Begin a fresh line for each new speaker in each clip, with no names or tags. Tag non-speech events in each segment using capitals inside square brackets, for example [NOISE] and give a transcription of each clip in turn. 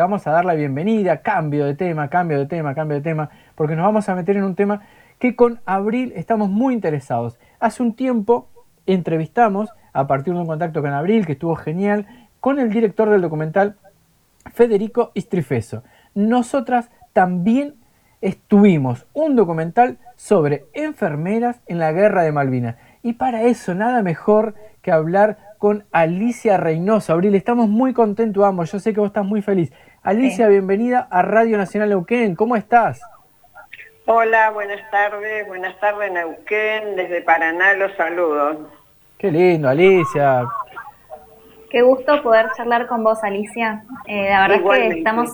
Vamos a dar la bienvenida, cambio de tema, cambio de tema, cambio de tema, porque nos vamos a meter en un tema que con Abril estamos muy interesados. Hace un tiempo entrevistamos, a partir de un contacto con Abril, que estuvo genial, con el director del documental, Federico Istrifeso. Nosotras también estuvimos un documental sobre enfermeras en la guerra de Malvinas. Y para eso nada mejor que hablar con Alicia Reynoso. Abril, estamos muy contentos ambos. Yo sé que vos estás muy feliz. Alicia, bienvenida a Radio Nacional Neuquén. ¿Cómo estás?
Hola, buenas tardes. Buenas tardes, Neuquén. Desde Paraná los saludos.
Qué lindo, Alicia.
Qué gusto poder charlar con vos, Alicia. Eh, la verdad es que estamos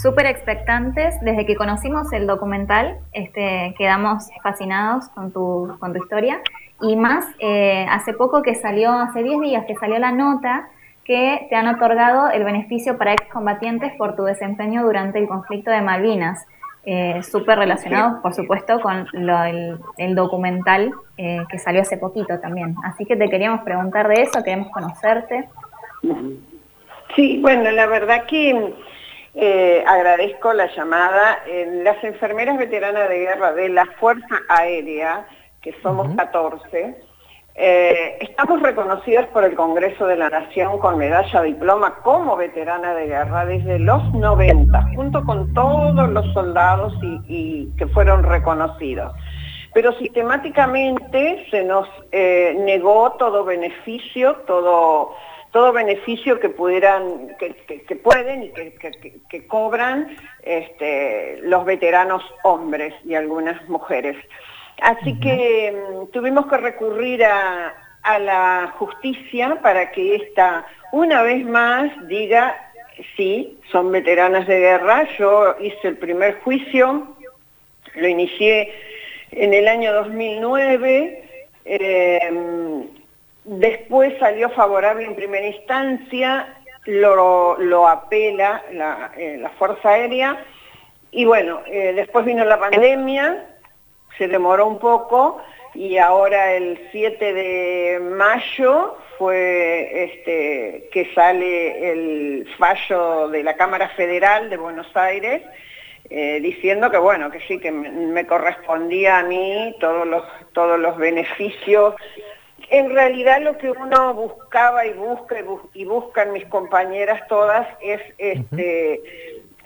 súper expectantes. Desde que conocimos el documental, este, quedamos fascinados con tu, con tu historia. Y más, eh, hace poco que salió, hace 10 días que salió la nota que te han otorgado el beneficio para excombatientes por tu desempeño durante el conflicto de Malvinas. Eh, súper relacionado, por supuesto, con el, documental eh, que salió hace poquito también. Así que te queríamos preguntar de eso, queremos conocerte.
Sí, bueno, la verdad que eh, agradezco la llamada. las enfermeras veteranas de guerra de la Fuerza Aérea, que somos 14, eh, estamos reconocidos por el Congreso de la Nación con medalla diploma como veterana de guerra desde los 90, junto con todos los soldados y, que fueron reconocidos. Pero sistemáticamente se nos eh, negó todo beneficio, todo, todo beneficio que pudieran, que, pueden y que, cobran este, los veteranos hombres y algunas mujeres. Así que mm, tuvimos que recurrir a, la justicia para que esta, una vez más, diga, sí, son veteranas de guerra. Yo hice el primer juicio, lo inicié en el año 2009, em, después salió favorable en primera instancia, lo, apela eh, la, Fuerza Aérea, y bueno, eh, después vino la pandemia, se demoró un poco y ahora el 7 de mayo fue este, que sale el fallo de la Cámara Federal de Buenos Aires eh, diciendo que bueno, que sí, que me, correspondía a mí todos los, todos los beneficios. En realidad lo que uno buscaba y busca y, buscan mis compañeras todas es este,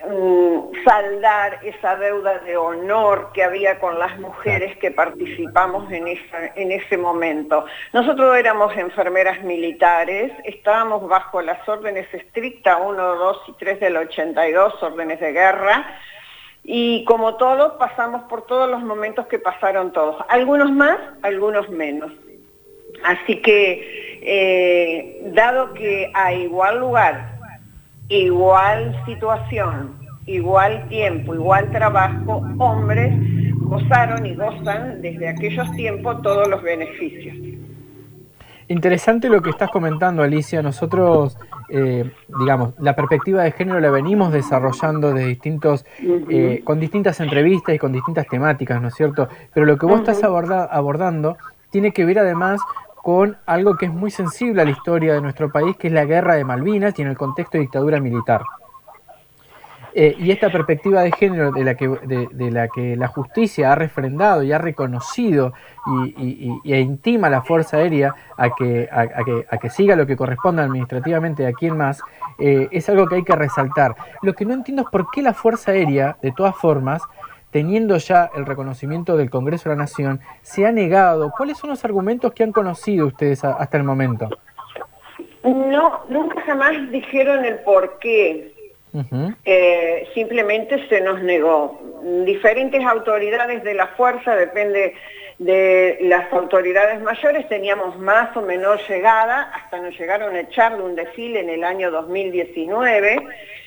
Mm, saldar esa deuda de honor que había con las mujeres que participamos en, en ese momento. Nosotros éramos enfermeras militares, estábamos bajo las órdenes estrictas 1, 2 y 3 del 82, órdenes de guerra, y como todos pasamos por todos los momentos que pasaron todos, algunos más, algunos menos. Así que, eh, dado que a igual lugar igual situación, igual tiempo, igual trabajo, hombres gozaron y gozan desde aquellos tiempos todos los beneficios.
Interesante lo que estás comentando, Alicia. Nosotros, eh, digamos, la perspectiva de género la venimos desarrollando de distintos, eh, con distintas entrevistas y con distintas temáticas, ¿no es cierto? Pero lo que vos estás abordando tiene que ver además con algo que es muy sensible a la historia de nuestro país, que es la guerra de Malvinas y en el contexto de dictadura militar. Eh, y esta perspectiva de género de la, que, de, la que la justicia ha refrendado y ha reconocido y, e intima a la Fuerza Aérea a que, a, que, siga lo que corresponde administrativamente a quien más, eh, es algo que hay que resaltar. Lo que no entiendo es por qué la Fuerza Aérea, de todas formas, teniendo ya el reconocimiento del Congreso de la Nación, se ha negado. ¿Cuáles son los argumentos que han conocido ustedes hasta el momento?
No, nunca jamás dijeron el por qué. Eh, simplemente se nos negó. Diferentes autoridades de la fuerza, depende de las autoridades mayores, teníamos más o menos llegada, hasta nos llegaron a echar de un desfile en el año 2019.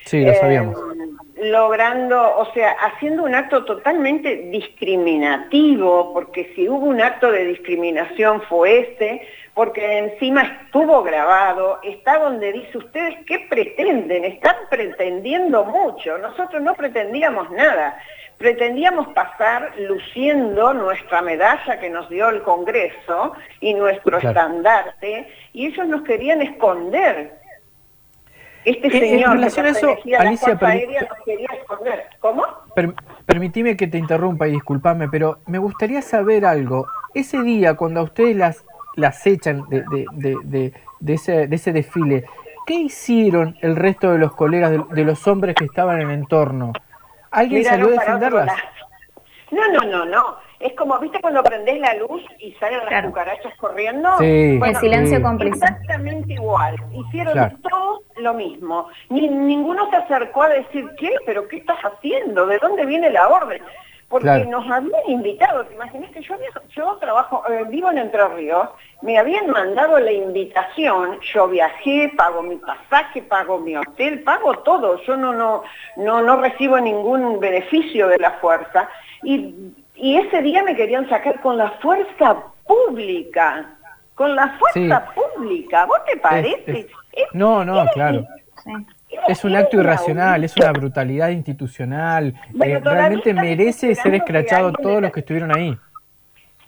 Sí, lo sabíamos.
Eh, logrando, o sea, haciendo un acto totalmente discriminativo, porque si hubo un acto de discriminación fue este, porque encima estuvo grabado, está donde dice ustedes qué pretenden, están pretendiendo mucho, nosotros no pretendíamos nada, pretendíamos pasar luciendo nuestra medalla que nos dio el Congreso y nuestro estandarte, y ellos nos querían esconder Este señor en relación a eso, Alicia, quería esconder. ¿Cómo?
permitime que te interrumpa y discúlpame, pero me gustaría saber algo. Ese día, cuando a ustedes las, las echan de, de, de, de ese, ese, desfile, ¿qué hicieron el resto de los colegas, de, los hombres que estaban en el entorno? ¿Alguien salió a defenderlas?
No, no, no, no. Es como, ¿viste cuando prendés la luz y salen las cucarachas corriendo?
Sí,
el silencio cómplice.
Exactamente igual. Hicieron todos lo mismo. Ni, ninguno se acercó a decir, ¿qué? ¿Pero qué estás haciendo? ¿De dónde viene la orden? Porque nos habían invitado, ¿te imaginas que yo, yo trabajo, eh, vivo en Entre Ríos, me habían mandado la invitación, yo viajé, pago mi pasaje, pago mi hotel, pago todo, yo no, no, no, no recibo ningún beneficio de la fuerza, y y ese día me querían sacar con la fuerza pública, con la fuerza pública, ¿vos te parece?
no, no, claro. Es un acto irracional, es una brutalidad institucional. Eh, realmente merece ser escrachado todos los que estuvieron ahí.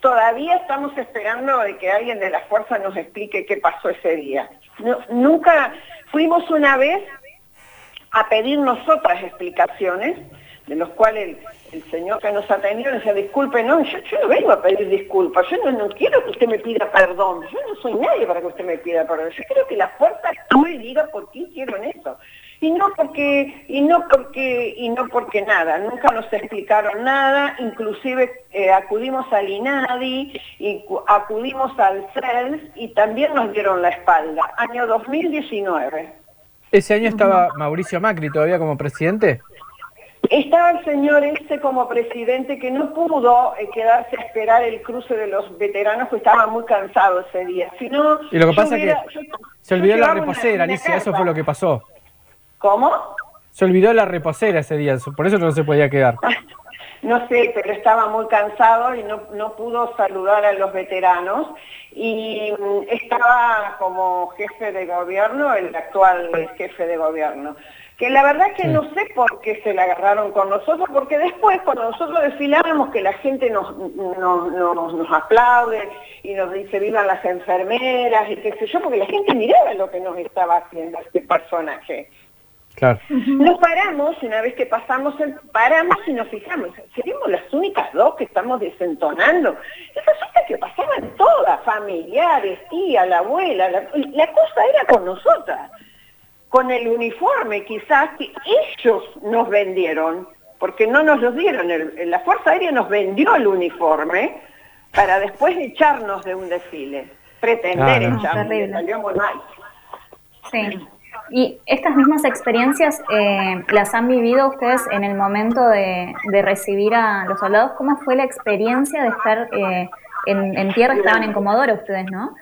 Todavía estamos esperando de que alguien de la fuerza nos explique qué pasó ese día. nunca fuimos una vez a pedir nosotras explicaciones, de los cuales el señor que nos atendió decía, disculpe, no, yo, no vengo a pedir disculpas, yo no, no, quiero que usted me pida perdón, yo no soy nadie para que usted me pida perdón, yo quiero que la fuerza actúe y diga por qué hicieron eso. Y no porque, y no porque, y no porque nada, nunca nos explicaron nada, inclusive eh, acudimos al INADI y acudimos al CELS y también nos dieron la espalda, año 2019.
¿Ese año estaba Mauricio Macri todavía como presidente?
Estaba el señor este como presidente que no pudo eh, quedarse a esperar el cruce de los veteranos, que estaba muy cansado ese día.
y lo que pasa es que se olvidó la reposera, Alicia, eso fue lo que pasó.
¿Cómo?
Se olvidó la reposera ese día, por eso no se podía quedar. [LAUGHS]
no sé, pero estaba muy cansado y no, no pudo saludar a los veteranos y mm, estaba como jefe de gobierno, el actual jefe de gobierno que la verdad que no sé por qué se la agarraron con nosotros, porque después cuando nosotros desfilábamos que la gente nos, nos, aplaude y nos dice vivan las enfermeras y qué sé yo, porque la gente miraba lo que nos estaba haciendo este personaje.
Claro.
Nos paramos, una vez que pasamos, paramos y nos fijamos, seríamos las únicas dos que estamos desentonando. Y resulta que pasaban todas, familiares, tía, la abuela, la, la cosa era con nosotras con el uniforme quizás que ellos nos vendieron, porque no nos lo dieron, la Fuerza Aérea nos vendió el uniforme para después echarnos de un desfile, pretender echarnos, salió muy mal.
Sí. Y estas mismas experiencias eh, las han vivido ustedes en el momento de, recibir a los soldados. ¿Cómo fue la experiencia de estar eh, en, en, tierra? Estaban en Comodoro ustedes, ¿no?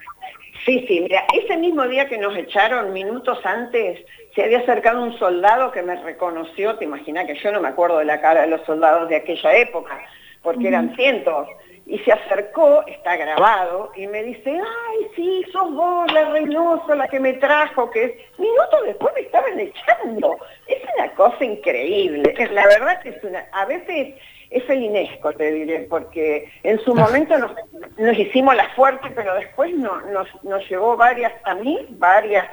Sí, sí, mira, ese mismo día que nos echaron, minutos antes, se había acercado un soldado que me reconoció, te imaginas que yo no me acuerdo de la cara de los soldados de aquella época, porque eran cientos, y se acercó, está grabado, y me dice, ay, sí, sos vos, la Reynoso, la que me trajo, que es... Minutos después me estaban echando. Es una cosa increíble, la verdad que es una... A veces es felinesco, te diré, porque en su momento nos, hicimos la fuerte, pero después nos, nos llevó varias, a mí, varias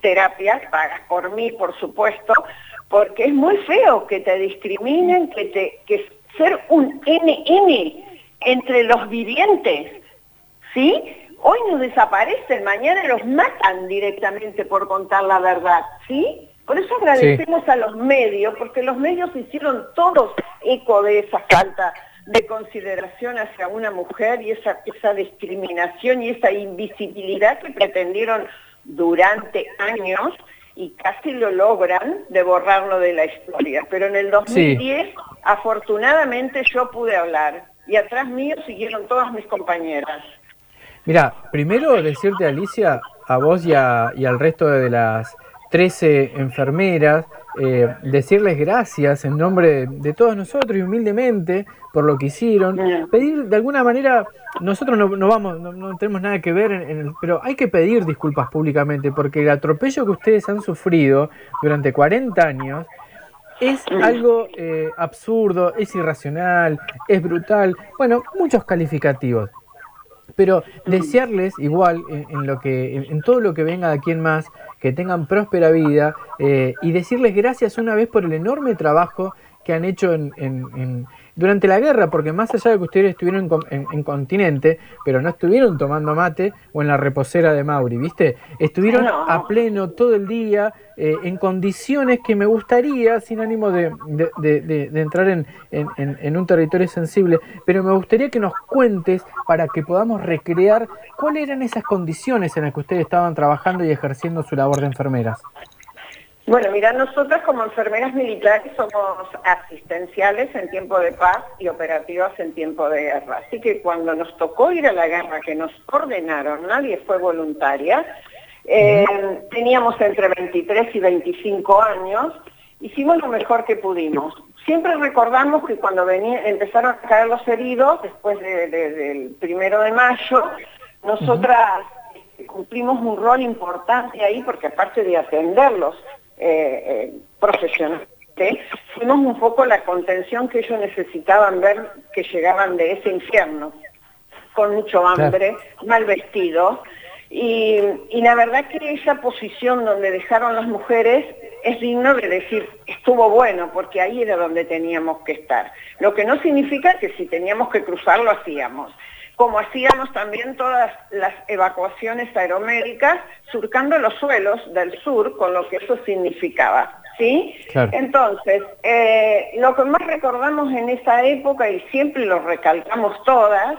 terapias, pagas por mí, por supuesto, porque es muy feo que te discriminen, que, te, que ser un NN entre los vivientes, ¿sí? Hoy nos desaparecen, mañana los matan directamente por contar la verdad, ¿sí? Por eso agradecemos a los medios, porque los medios hicieron todos eco de esa falta de consideración hacia una mujer y esa, esa discriminación y esa invisibilidad que pretendieron durante años y casi lo logran de borrarlo de la historia. Pero en el 2010, afortunadamente, yo pude hablar y atrás mío siguieron todas mis compañeras.
Mira, primero decirte, Alicia, a vos y, y al resto de las 13 enfermeras, eh, decirles gracias en nombre de, todos nosotros y humildemente por lo que hicieron, pedir de alguna manera, nosotros no, vamos, no, tenemos nada que ver, en, el, pero hay que pedir disculpas públicamente porque el atropello que ustedes han sufrido durante 40 años es algo eh, absurdo, es irracional, es brutal, bueno, muchos calificativos. Pero desearles igual en, lo que en, todo lo que venga de aquí en más que tengan próspera vida eh, y decirles gracias una vez por el enorme trabajo que han hecho en, durante la guerra, porque más allá de que ustedes estuvieron en, continente, pero no estuvieron tomando mate o en la reposera de Mauri, ¿viste? Estuvieron a pleno todo el día, eh, en condiciones que me gustaría, sin ánimo de, entrar en, un territorio sensible, pero me gustaría que nos cuentes para que podamos recrear cuáles eran esas condiciones en las que ustedes estaban trabajando y ejerciendo su labor de enfermeras.
Bueno, mira, nosotras como enfermeras militares somos asistenciales en tiempo de paz y operativas en tiempo de guerra. Así que cuando nos tocó ir a la guerra, que nos ordenaron, nadie fue voluntaria, eh, teníamos entre 23 y 25 años, hicimos lo mejor que pudimos. Siempre recordamos que cuando empezaron a caer los heridos, después del primero de mayo, nosotras cumplimos un rol importante ahí porque aparte de atenderlos eh, eh, profesionalmente, fuimos un poco la contención que ellos necesitaban ver que llegaban de ese infierno, con mucho hambre, mal vestidos. Y, la verdad que esa posición donde dejaron las mujeres es digno de decir, estuvo bueno, porque ahí era donde teníamos que estar. Lo que no significa que si teníamos que cruzar lo hacíamos como hacíamos también todas las evacuaciones aeromédicas, surcando los suelos del sur, con lo que eso significaba. ¿sí? Entonces, eh, lo que más recordamos en esa época, y siempre lo recalcamos todas,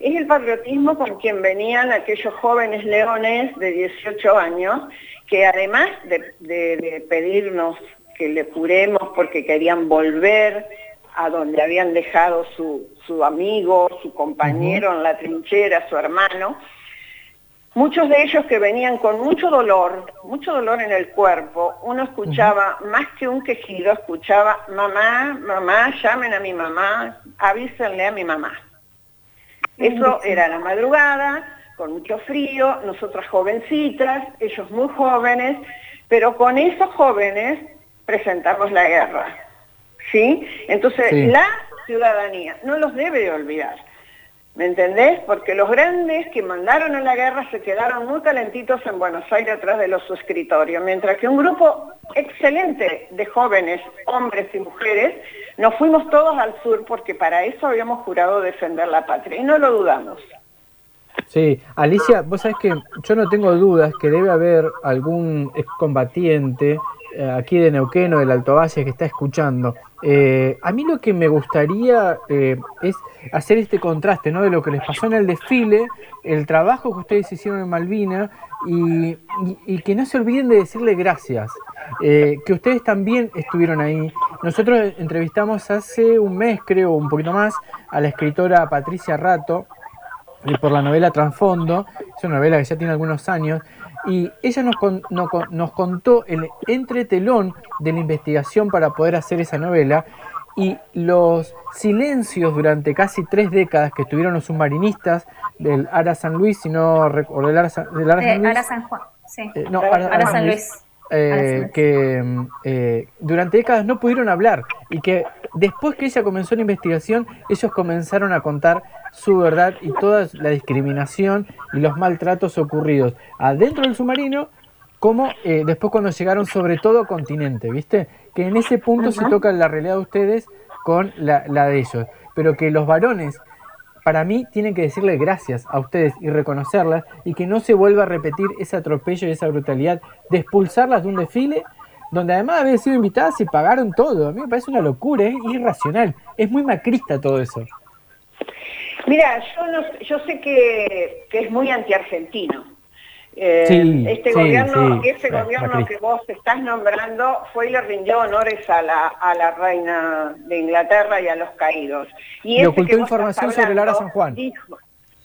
es el patriotismo con quien venían aquellos jóvenes leones de 18 años, que además de pedirnos que le curemos porque querían volver, a donde habían dejado su, amigo, su compañero en la trinchera, su hermano. Muchos de ellos que venían con mucho dolor, mucho dolor en el cuerpo, uno escuchaba más que un quejido, escuchaba, mamá, mamá, llamen a mi mamá, avísenle a mi mamá. Eso era la madrugada, con mucho frío, nosotras jovencitas, ellos muy jóvenes, pero con esos jóvenes presentamos la guerra. ¿Sí? Entonces, la ciudadanía no los debe olvidar. ¿Me entendés? Porque los grandes que mandaron a la guerra se quedaron muy calentitos en Buenos Aires atrás de los escritorios, mientras que un grupo excelente de jóvenes, hombres y mujeres, nos fuimos todos al sur porque para eso habíamos jurado defender la patria y no lo dudamos.
Sí, Alicia, vos sabés que yo no tengo dudas que debe haber algún excombatiente aquí de Neuquén o del Alto Valle que está escuchando. Eh, a mí lo que me gustaría eh, es hacer este contraste ¿no? de lo que les pasó en el desfile, el trabajo que ustedes hicieron en Malvina y, que no se olviden de decirle gracias, que ustedes también estuvieron ahí. Nosotros entrevistamos hace un mes, creo, un poquito más, a la escritora Patricia Rato por la novela Transfondo, es una novela que ya tiene algunos años, y ella nos, nos contó el entretelón de la investigación para poder hacer esa novela y los silencios durante casi tres décadas que tuvieron los submarinistas del Ara San Luis, si no recuerdo, del Ara, San,
Juan, sí. Eh, no, Ara, San Luis.
Eh, que eh, durante décadas no pudieron hablar y que después que ella comenzó la investigación, ellos comenzaron a contar su verdad y toda la discriminación y los maltratos ocurridos adentro del submarino, como eh, después cuando llegaron sobre todo a continente, ¿viste? Que en ese punto se toca la realidad de ustedes con la, la de ellos, pero que los varones para mí tienen que decirle gracias a ustedes y reconocerlas y que no se vuelva a repetir ese atropello y esa brutalidad de expulsarlas de un desfile donde además habían sido invitadas y pagaron todo. A mí me parece una locura, es irracional, es muy macrista todo eso.
Mira, yo, no, yo sé que, es muy antiargentino. Eh, este gobierno, ese gobierno que vos estás nombrando fue y le rindió honores a la, a la reina de Inglaterra y a los caídos.
Y, y ocultó información sobre Lara San Juan.
Dijo,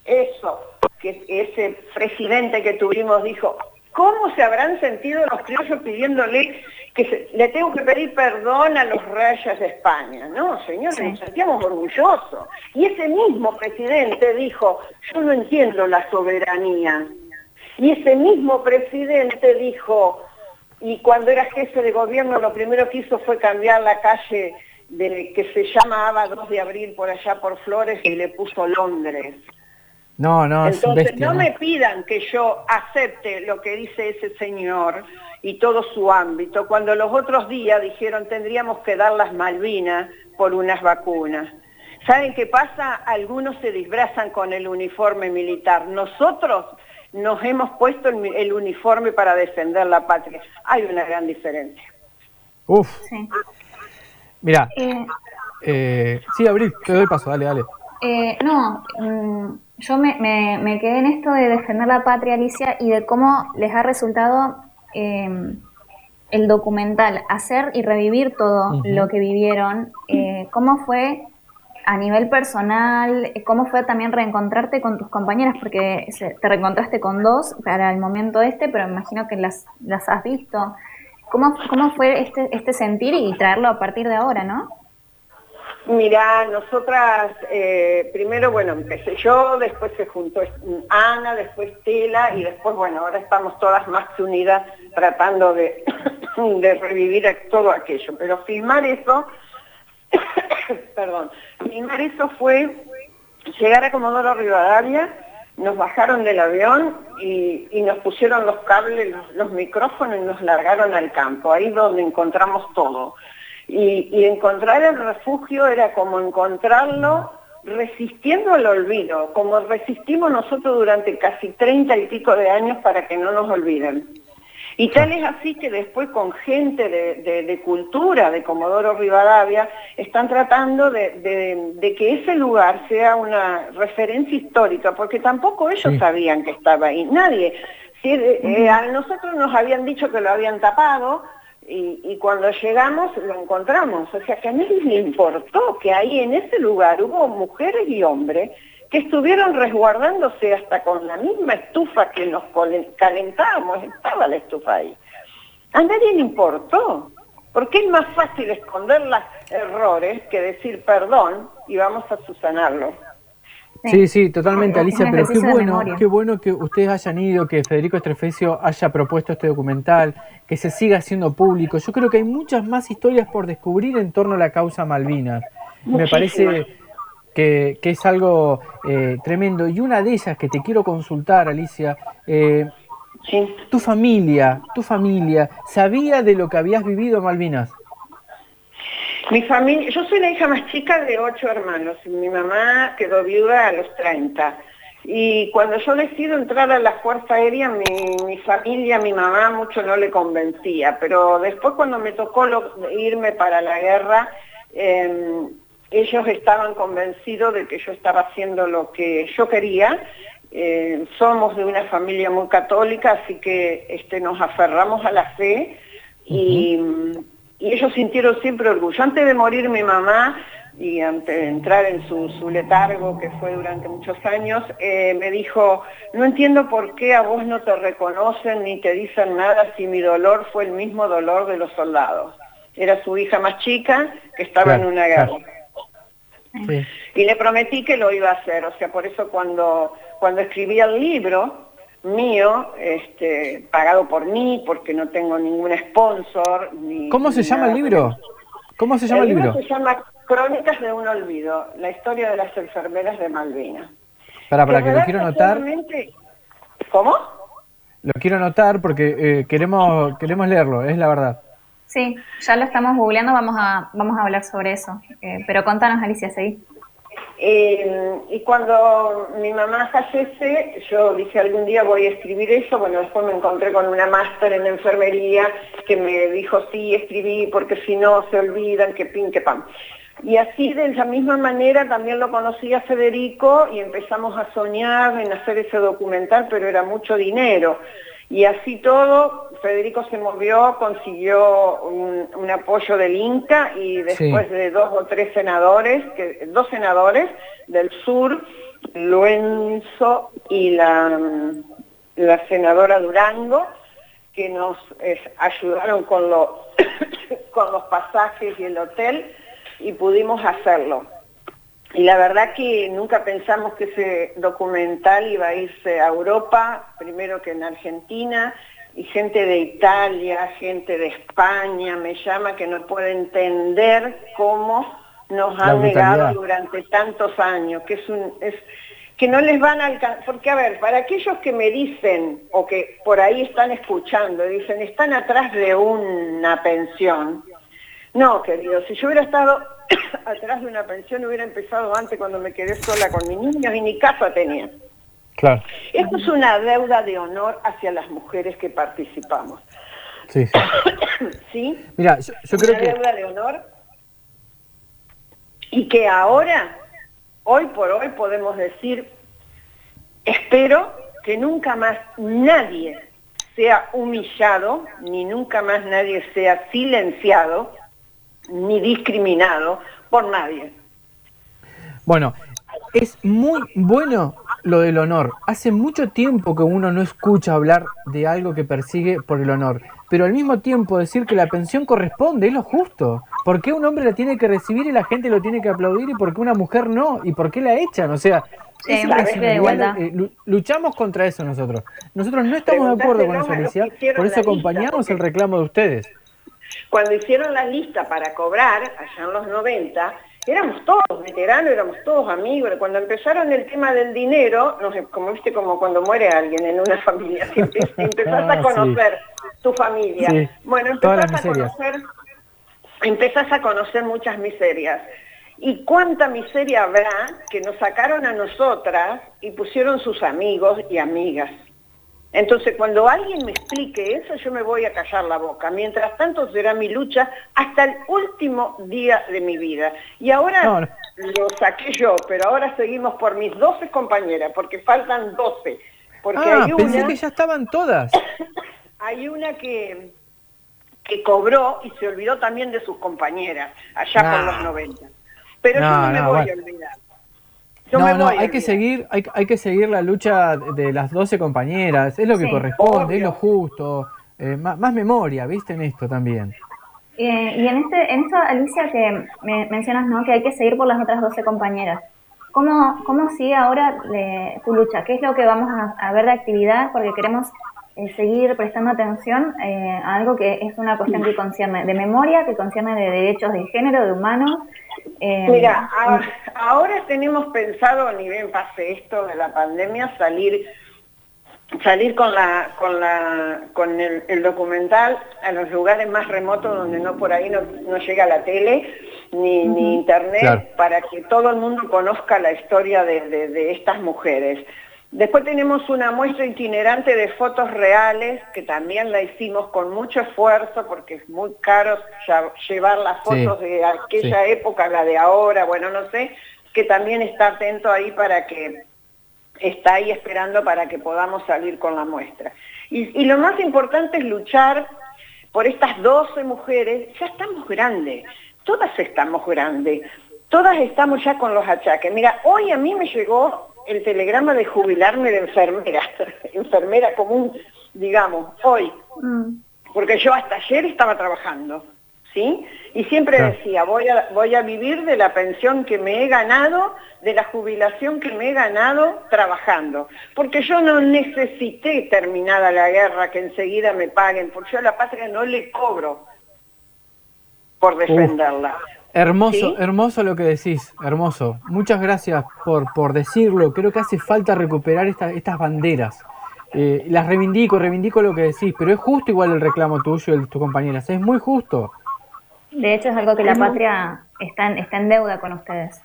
eso, que ese presidente que tuvimos dijo, ¿cómo se habrán sentido los criollos pidiéndole que le tengo que pedir perdón a los reyes de España. No, señor, nos sentíamos orgullosos. Y ese mismo presidente dijo, yo no entiendo la soberanía. Y ese mismo presidente dijo, y cuando era jefe de gobierno lo primero que hizo fue cambiar la calle de, que se llamaba 2 de abril por allá por Flores y le puso Londres.
No, no,
Entonces, no, me pidan que yo acepte lo que dice ese señor y todo su ámbito, cuando los otros días dijeron tendríamos que dar las Malvinas por unas vacunas. ¿Saben qué pasa? Algunos se disfrazan con el uniforme militar. Nosotros nos hemos puesto el, uniforme para defender la patria. Hay una gran diferencia.
Uf. Sí. Mira, eh, eh, sí, Abril, te doy paso, dale, dale.
Eh, no, mm, yo me, me, quedé en esto de defender la patria, Alicia, y de cómo les ha resultado em, el documental, hacer y revivir todo lo que vivieron, eh, cómo fue a nivel personal, cómo fue también reencontrarte con tus compañeras, porque te reencontraste con dos para el momento este, pero me imagino que las, las has visto. ¿Cómo, cómo fue este, este sentir y traerlo a partir de ahora, no?
Mira, nosotras, eh, primero, bueno, empecé yo, después se juntó Ana, después Tela y después, bueno, ahora estamos todas más unidas tratando de, [COUGHS] de revivir todo aquello. Pero filmar eso, [COUGHS] perdón, filmar eso fue llegar a Comodoro Rivadavia, nos bajaron del avión y, nos pusieron los cables, los, los micrófonos y nos largaron al campo, ahí donde encontramos todo. Y, encontrar el refugio era como encontrarlo resistiendo al olvido, como resistimos nosotros durante casi treinta y pico de años para que no nos olviden. Y tal es así que después con gente de, cultura de Comodoro Rivadavia están tratando de, que ese lugar sea una referencia histórica, porque tampoco ellos sabían que estaba ahí, nadie. Eh, a nosotros nos habían dicho que lo habían tapado, y, cuando llegamos lo encontramos. O sea que a nadie le importó que ahí en ese lugar hubo mujeres y hombres que estuvieron resguardándose hasta con la misma estufa que nos calentábamos, estaba la estufa ahí. A nadie le importó, porque es más fácil esconder los errores que decir perdón y vamos a susanarlo.
Sí, sí, totalmente, Alicia, pero qué bueno, qué bueno que ustedes hayan ido, que Federico Estrefecio haya propuesto este documental, que se siga haciendo público. Yo creo que hay muchas más historias por descubrir en torno a la causa Malvinas. Me parece que, es algo eh, tremendo. Y una de ellas que te quiero consultar, Alicia, eh, tu familia, tu familia, ¿sabía de lo que habías vivido en Malvinas?
Mi familia, yo soy la hija más chica de ocho hermanos y mi mamá quedó viuda a los 30. Y cuando yo decido entrar a la Fuerza Aérea, mi, familia, mi mamá mucho no le convencía, pero después cuando me tocó irme para la guerra, em, ellos estaban convencidos de que yo estaba haciendo lo que yo quería. Eh, somos de una familia muy católica, así que este, nos aferramos a la fe y y ellos sintieron siempre orgullo. Antes de morir mi mamá, y antes de entrar en su, letargo, que fue durante muchos años, eh, me dijo, no entiendo por qué a vos no te reconocen ni te dicen nada si mi dolor fue el mismo dolor de los soldados. Era su hija más chica que estaba en una guerra. Y le prometí que lo iba a hacer, o sea, por eso cuando, cuando escribí el libro, mío, este, pagado por mí, porque no tengo ningún sponsor. Ni,
¿Cómo se llama el libro? ¿Cómo se llama el, libro?
Se llama Crónicas de un olvido, la historia de las enfermeras de Malvinas.
Para, para que lo quiero anotar.
¿Cómo?
Lo quiero anotar porque eh, queremos, queremos leerlo, es la verdad.
Sí, ya lo estamos googleando, vamos a, vamos a hablar sobre eso. Eh, pero contanos, Alicia, seguí.
Eh, y cuando mi mamá fallece, yo dije algún día voy a escribir eso, bueno, después me encontré con una máster en enfermería que me dijo, sí, escribí porque si no se olvidan, que pin, que pam. Y así de esa misma manera también lo conocí a Federico y empezamos a soñar en hacer ese documental, pero era mucho dinero. Y así todo, Federico se movió, consiguió un, apoyo del Inca y después de dos o tres senadores, que, dos senadores del sur, Luenzo y la, la senadora Durango, que nos ayudaron con, [COUGHS] con los pasajes y el hotel y pudimos hacerlo. Y la verdad que nunca pensamos que ese documental iba a irse a Europa, primero que en Argentina, y gente de Italia, gente de España me llama que no puede entender cómo nos han negado durante tantos años, que es un, es, que no les van a alcanzar, porque a ver, para aquellos que me dicen o que por ahí están escuchando, dicen, están atrás de una pensión. No, querido, si yo hubiera estado [COUGHS] atrás de una pensión hubiera empezado antes cuando me quedé sola con mis niños y ni casa tenía.
Claro.
Esto es una deuda de honor hacia las mujeres que participamos.
Sí, sí. [COUGHS]
¿Sí?
Mira, yo, creo
una deuda de honor y que ahora, hoy por hoy podemos decir, espero que nunca más nadie sea humillado, ni nunca más nadie sea silenciado, ni discriminado por nadie.
Bueno, es muy bueno lo del honor. Hace mucho tiempo que uno no escucha hablar de algo que persigue por el honor, pero al mismo tiempo decir que la pensión corresponde, es lo justo. ¿Por qué un hombre la tiene que recibir y la gente lo tiene que aplaudir y por qué una mujer no? ¿Y por qué la echan? O sea, eh, luchamos contra eso nosotros. Nosotros no estamos de acuerdo con eso, Alicia, por eso acompañamos el reclamo de ustedes.
Cuando hicieron la lista para cobrar, allá en los 90, éramos todos veteranos, éramos todos amigos. Cuando empezaron el tema del dinero, no sé, como viste, como cuando muere alguien en una [LAUGHS] familia, empezás a ah, conocer tu familia. Bueno, empezás a conocer, empezás a conocer muchas miserias. ¿Y cuánta miseria habrá que nos sacaron a nosotras y pusieron sus amigos y amigas? Entonces, cuando alguien me explique eso, yo me voy a callar la boca. Mientras tanto, será mi lucha hasta el último día de mi vida. Y ahora lo saqué yo, pero ahora seguimos por mis 12 compañeras, porque faltan 12. Porque
ah, hay pensé que ya estaban todas. [COUGHS]
hay una que, que cobró y se olvidó también de sus compañeras, allá por los 90. Pero yo no me voy a olvidar
no, no, hay que seguir, hay, hay, que seguir la lucha de las 12 compañeras, es lo que corresponde, es lo justo, eh, más, memoria, viste en esto también.
Eh, y en este, en esto, Alicia, que me mencionas, ¿no? Que hay que seguir por las otras 12 compañeras. ¿Cómo, cómo sigue ahora tu lucha? ¿Qué es lo que vamos a, ver de actividad? Porque queremos eh, seguir prestando atención a algo que es una cuestión que concierne de memoria, que concierne de derechos de género, de humanos,
eh, Mira, ahora, tenemos pensado, ni bien pase esto de la pandemia, salir salir con la con la con el, documental a los lugares más remotos donde no por ahí no, llega la tele ni, ni internet para que todo el mundo conozca la historia de estas mujeres. Después tenemos una muestra itinerante de fotos reales, que también la hicimos con mucho esfuerzo, porque es muy caro llevar las fotos de aquella época, la de ahora, bueno, no sé, que también está atento ahí para que, está ahí esperando para que podamos salir con la muestra. Y, y lo más importante es luchar por estas 12 mujeres, ya estamos grandes, todas estamos grandes, todas estamos ya con los achaques. Mira, hoy a mí me llegó el telegrama de jubilarme de enfermera, [LAUGHS] enfermera común, digamos, hoy. Mm. Porque yo hasta ayer estaba trabajando, ¿sí? Y siempre decía, voy a, voy a vivir de la pensión que me he ganado, de la jubilación que me he ganado trabajando. Porque yo no necesité terminada la guerra que enseguida me paguen, porque yo a la patria no le cobro por defenderla.
Hermoso, hermoso lo que decís, hermoso. Muchas gracias por, por decirlo. Creo que hace falta recuperar estas banderas. Eh, las reivindico, reivindico lo que decís, pero es justo igual el reclamo tuyo y de tus compañeras, es muy justo.
De hecho es algo que la patria está en, está en deuda con ustedes.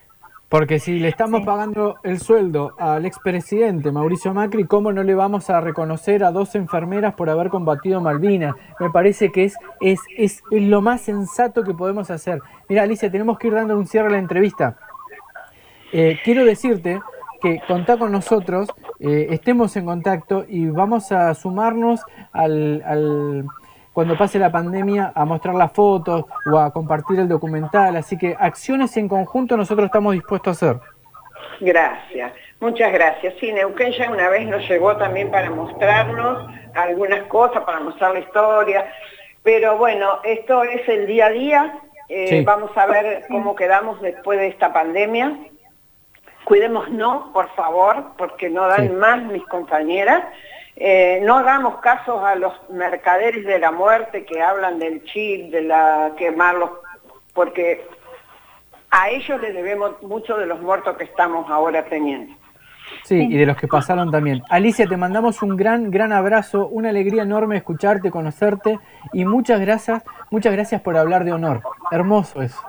Porque si le estamos pagando el sueldo al expresidente Mauricio Macri, ¿cómo no le vamos a reconocer a dos enfermeras por haber combatido Malvinas? Me parece que es, es, es, lo más sensato que podemos hacer. Mira, Alicia, tenemos que ir dando un cierre a la entrevista. Eh, quiero decirte que contá con nosotros, eh, estemos en contacto y vamos a sumarnos al cuando pase la pandemia a mostrar las fotos o a compartir el documental. Así que acciones en conjunto nosotros estamos dispuestos a hacer.
Gracias, muchas gracias. Sí, Neuquén ya una vez nos llegó también para mostrarnos algunas cosas, para mostrar la historia. Pero bueno, esto es el día a día. Eh, vamos a ver cómo quedamos después de esta pandemia. Cuidémonos, por favor, porque no dan más mis compañeras. Eh, no hagamos casos a los mercaderes de la muerte que hablan del chip, de la quemarlos, porque a ellos les debemos mucho de los muertos que estamos ahora teniendo.
Sí, y de los que pasaron también. Alicia, te mandamos un gran, gran abrazo, una alegría enorme escucharte, conocerte y muchas gracias, muchas gracias por hablar de honor. Hermoso eso.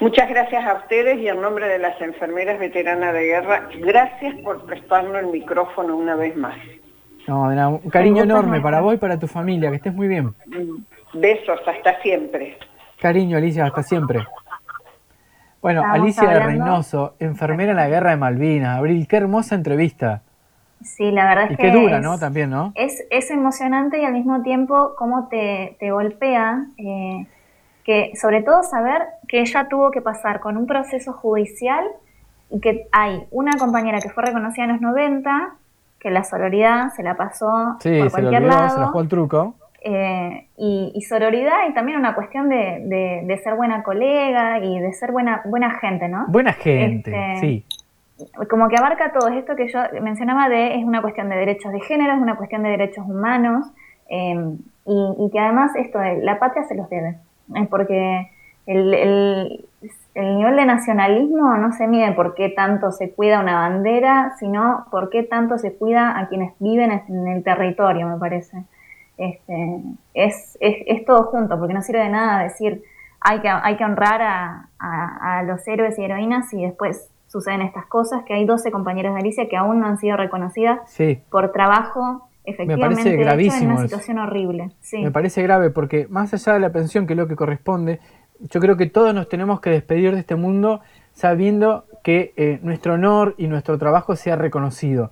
Muchas gracias a ustedes y en nombre de las enfermeras veteranas de guerra, gracias por prestarnos el micrófono una vez más.
No, un cariño enorme para vos y para tu familia, que estés muy bien.
Besos, hasta siempre.
Cariño, Alicia, hasta siempre. Bueno, Alicia de Reynoso, enfermera en la guerra de Malvinas. Abril, qué hermosa entrevista.
Sí, la verdad es
que. Y qué dura, ¿no? También, ¿no?
Es, es emocionante y al mismo tiempo cómo te, te golpea. Eh, que sobre todo saber que ella tuvo que pasar con un proceso judicial y que hay una compañera que fue reconocida en los 90, que la sororidad se la pasó por cualquier lado.
Se la jugó el truco.
Eh, y, sororidad y también una cuestión de, ser buena colega y de ser buena, buena gente, ¿no?
Buena gente, este, sí.
Como que abarca todo esto que yo mencionaba de es una cuestión de derechos de género, es una cuestión de derechos humanos eh, y, que además esto de la patria se los debe, porque el, el, nivel de nacionalismo no se mide por qué tanto se cuida una bandera, sino por qué tanto se cuida a quienes viven en el territorio, me parece. Este, es, es, todo junto, porque no sirve de nada decir hay que, hay que honrar a, los héroes y heroínas y después suceden estas cosas, que hay 12 compañeras de Alicia que aún no han sido reconocidas por trabajo efectivamente
Me parece
en una situación horrible.
Me parece grave porque más allá de la pensión, que es lo que corresponde, yo creo que todos nos tenemos que despedir de este mundo sabiendo que eh, nuestro honor y nuestro trabajo sea reconocido.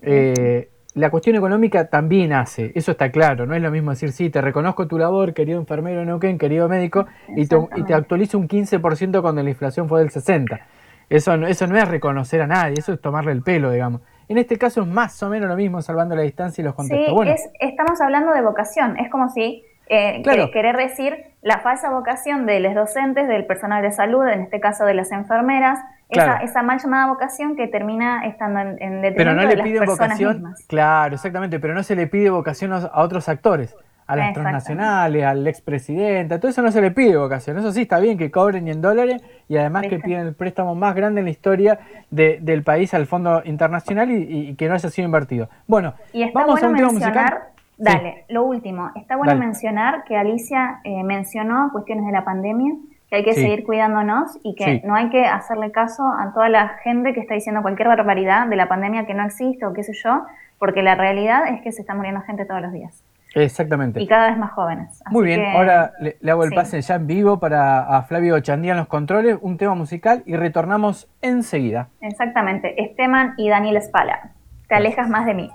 Eh, la cuestión económica también hace, eso está claro, no es lo mismo decir, sí, te reconozco tu labor, querido enfermero Neuquén, querido médico, y te, y te actualizo un 15% cuando la inflación fue del 60%. Eso, eso no es reconocer a nadie, eso es tomarle el pelo, digamos. En este caso es más o menos lo mismo, salvando la distancia y los contextos.
Sí, es, estamos hablando de vocación, es como si eh, querer decir la falsa vocación de los docentes, del personal de salud, en este caso de las enfermeras, esa, mal llamada vocación que termina estando en, en
pero no
le
de las vocación, Claro, exactamente, pero no se le pide vocación a otros actores, a las transnacionales, al expresidente, todo eso no se le pide vocación. Eso sí está bien que cobren en dólares y además que piden el préstamo más grande en la historia del país al Fondo Internacional y, que no haya sido invertido. Bueno, vamos a un tema musical.
Dale, lo último, está bueno mencionar que Alicia eh, mencionó cuestiones de la pandemia que hay que seguir cuidándonos y que no hay que hacerle caso a toda la gente que está diciendo cualquier barbaridad de la pandemia que no existe o qué sé yo, porque la realidad es que se está muriendo gente todos los días.
Exactamente.
Y cada vez más jóvenes.
Muy bien, ahora le, hago el pase ya en vivo para a Flavio Chandía en los controles, un tema musical y retornamos enseguida.
Exactamente, Esteban y Daniel Espala. Te alejas más de mí.